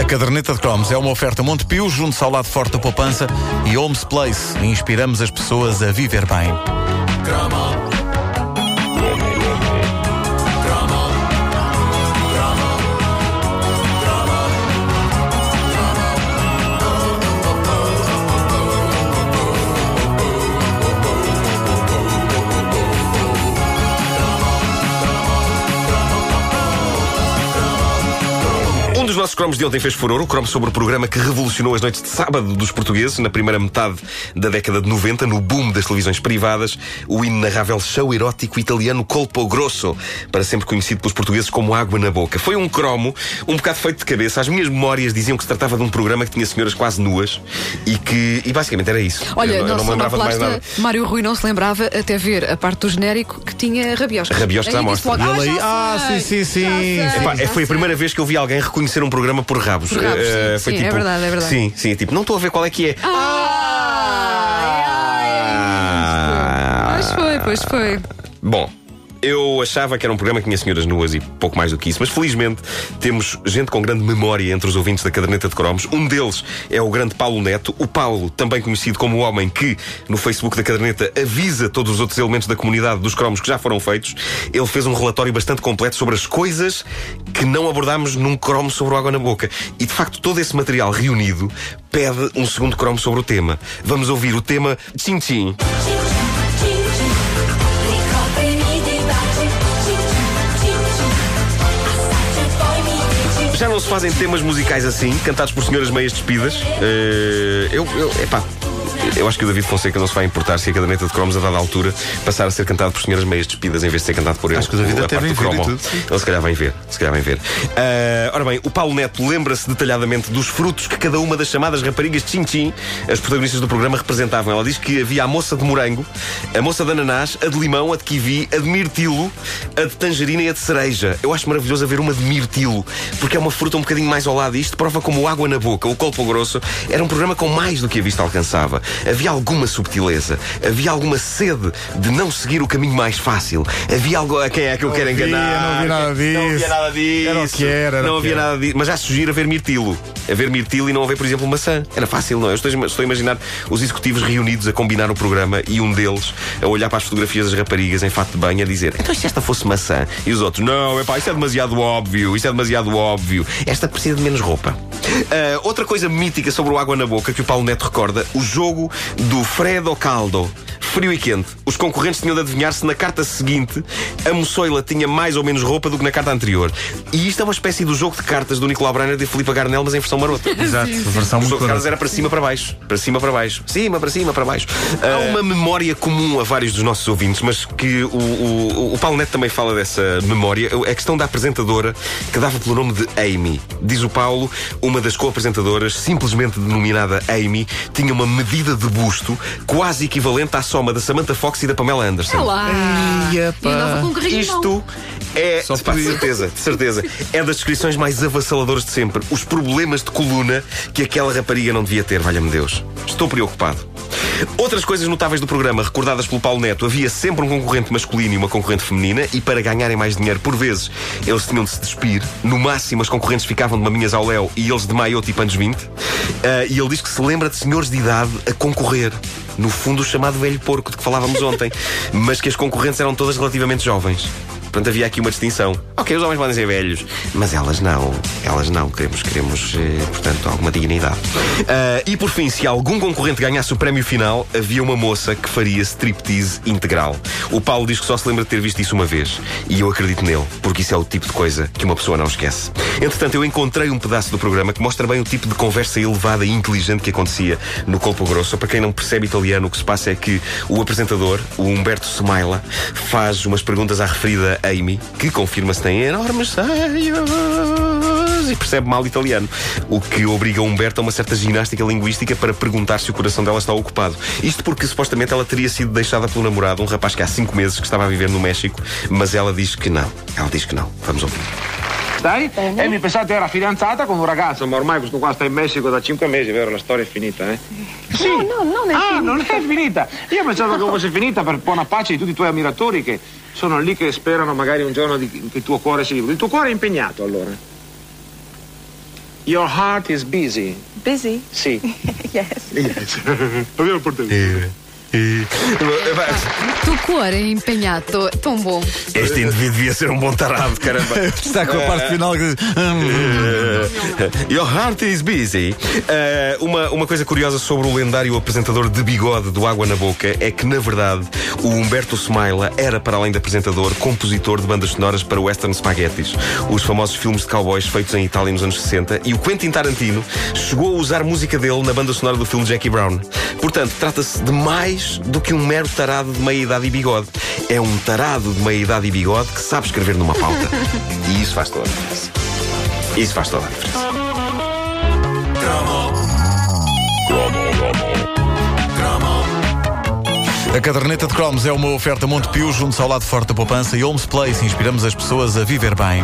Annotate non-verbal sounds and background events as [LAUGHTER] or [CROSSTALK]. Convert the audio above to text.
A caderneta de cromos é uma oferta Montepio, junto ao lado forte da poupança e Homes Place. Inspiramos as pessoas a viver bem. Nossos cromos de ontem fez furor, o cromo sobre o programa que revolucionou as noites de sábado dos portugueses, na primeira metade da década de 90, no boom das televisões privadas, o inenarrável show erótico italiano Colpo Grosso, para sempre conhecido pelos portugueses como Água na Boca. Foi um cromo um bocado feito de cabeça. As minhas memórias diziam que se tratava de um programa que tinha senhoras quase nuas e que, e basicamente era isso. Olha, eu, não- eu não me lembrava de mais nada. Mário Rui não se lembrava até ver a parte do genérico que tinha rabioscos. Rabioscos à mostra. logo, E já ah, sei, sim, sim, sim. Epá, é, foi a primeira vez que eu vi alguém reconhecer um programa por rabos. Por rabos, Eh, sim. foi Sim, é tipo, verdade, é verdade. Sim, sim, tipo, não estou a ver qual é que é. Ah, Pois foi, pois foi. Bom. Eu achava que era um programa que tinha senhoras nuas e pouco mais do que isso, mas felizmente temos gente com grande memória entre os ouvintes da caderneta de cromos. Um deles é o grande Paulo Neto. O Paulo, também conhecido como o homem que, no Facebook da caderneta, avisa todos os outros elementos da comunidade dos cromos que já foram feitos. Ele fez um relatório bastante completo sobre as coisas que não abordámos num cromo sobre o água na boca. E de facto, todo esse material reunido pede um segundo cromo sobre o tema. Vamos ouvir o tema Tchim Tchim. Já não se fazem temas musicais assim, cantados por senhoras meias despidas. Eh, eu, eu, epá, eu acho que o David Fonseca não se vai importar se a caderneta de cromos, a dada altura, passar a ser cantado por senhoras meias despidas em vez de ser cantado por ele. Acho que o David até vem ver tudo. Ele se calhar vem ver. Se calhar vem ver. Eh, ora bem, o Paulo Neto lembra-se detalhadamente dos frutos que cada uma das chamadas raparigas de Chin-Chin, as protagonistas do programa, representavam. Ela diz que havia a moça de morango, a moça de ananás, a de limão, a de kiwi, a de mirtilo, a de tangerina e a de cereja. Eu acho maravilhoso haver uma de mirtilo, porque é uma fruta um bocadinho mais ao lado. E isto prova como água na boca. O Colpo Grosso era um programa com mais do que a vista alcançava. Havia alguma subtileza, havia alguma sede de não seguir o caminho mais fácil. Havia algo a quem é que eu quero havia, enganar. não havia nada Não disso. havia nada disso. Era o que era, era não havia era. nada disso. Mas já sugiro haver mirtilo. Haver mirtilo e não haver, por exemplo, maçã. Era fácil, não é? Eu estou, estou a imaginar os executivos reunidos a combinar o programa e um deles a olhar para as fotografias das raparigas em fato de banho a dizer: Então, se esta fosse maçã? E os outros: Não, epá, isso é demasiado óbvio. Isso é demasiado óbvio. Esta precisa de menos roupa. Ah, outra coisa mítica sobre o água na boca que o Paulo Neto recorda: o jogo do Fredo Caldo. Frio e quente. Os concorrentes tinham de adivinhar se na carta seguinte a moçoila tinha mais ou menos roupa do que na carta anterior. E isto é uma espécie do jogo de cartas do Nicolau Breiner de Filipe Garnel, mas em versão marota. [LAUGHS] Exato, versão O jogo de cartas era para cima para baixo. Para cima para baixo. Cima para cima para baixo. Há uma memória comum a vários dos nossos ouvintes, mas que o, o, o Paulo Neto também fala dessa memória. É a questão da apresentadora que dava pelo nome de Amy. Diz o Paulo, uma das co-apresentadoras, simplesmente denominada Amy, tinha uma medida de busto quase equivalente à soma da Samantha Fox e da Pamela Anderson. É lá. Eia, E pá. Isto é, Só pá, de certeza, de certeza, é das descrições mais avassaladoras de sempre. Os problemas de coluna que aquela rapariga não devia ter, valha-me Deus. Estou preocupado. Outras coisas notáveis do programa, recordadas pelo Paulo Neto, havia sempre um concorrente masculino e uma concorrente feminina, e para ganharem mais dinheiro, por vezes, eles tinham de se despir. No máximo, as concorrentes ficavam de maminhas ao léu e eles de maiote e panos 20. Ah, e ele diz que se lembra de senhores de idade a concorrer. No fundo, o chamado velho porco de que falávamos ontem. [LAUGHS] Mas que as concorrentes eram todas relativamente jovens. Portanto, havia aqui uma distinção. Ok, os homens podem ser velhos, mas elas não. Elas não. Queremos, queremos eh, portanto, alguma dignidade. Ah, e por fim, se algum concorrente ganhasse o prémio final, havia uma moça que faria striptease integral. O Paulo diz que só se lembra de ter visto isso uma vez. E eu acredito nele, porque isso é o tipo de coisa que uma pessoa não esquece. Entretanto, eu encontrei um pedaço do programa que mostra bem o tipo de conversa elevada e inteligente que acontecia no Colpo Grosso. Para quem não percebe italiano, o que se passa é que o apresentador, o Humberto Smaila, faz umas perguntas à referida Amy, que confirma-se tem enormes seios e percebe mal italiano. O que obriga Humberto a uma certa ginástica linguística para perguntar se o coração dela está ocupado. Isto porque supostamente ela teria sido deixada pelo namorado, um rapaz que há cinco meses que estava a viver no México, mas ela diz que não. Ela diz que não. Vamos ouvir. Dai? E mi pensate era fidanzata con un ragazzo, ma ormai questo qua sta in Messico da cinque mesi, vero? La storia è finita, eh? Sì. No, no, non è ah, finita. non è finita. Io pensavo che fosse finita per buona pace di tutti i tuoi ammiratori che sono lì che sperano magari un giorno di- che il tuo cuore sia libero. Il tuo cuore è impegnato allora. Your heart is busy. Busy? Sì. [LAUGHS] yes. Yes. Abbiamo portato. Tu cuore empenhado, tão bom. Este indivíduo devia ser um bom tarado, caramba. [LAUGHS] Está com a parte final que diz. "Hum". Your heart is busy. Eh, uma, uma coisa curiosa sobre o lendário apresentador de bigode do Água na Boca é que, na verdade, o Humberto Smaila era, para além de apresentador, compositor de bandas sonoras para Western Spaghettis, os famosos filmes de cowboys feitos em Itália nos anos 60, e o Quentin Tarantino chegou a usar música dele na banda sonora do filme Jackie Brown. Portanto, trata-se de mais do que um mero tarado de meia-idade e bigode. É um tarado de meia-idade e bigode que sabe escrever numa pauta. [LAUGHS] E isso faz toda a diferença. Isso faz toda a diferença. A caderneta de cromos é uma oferta Montepio junto ao lado forte da poupança e Homes Place. Inspiramos as pessoas a viver bem.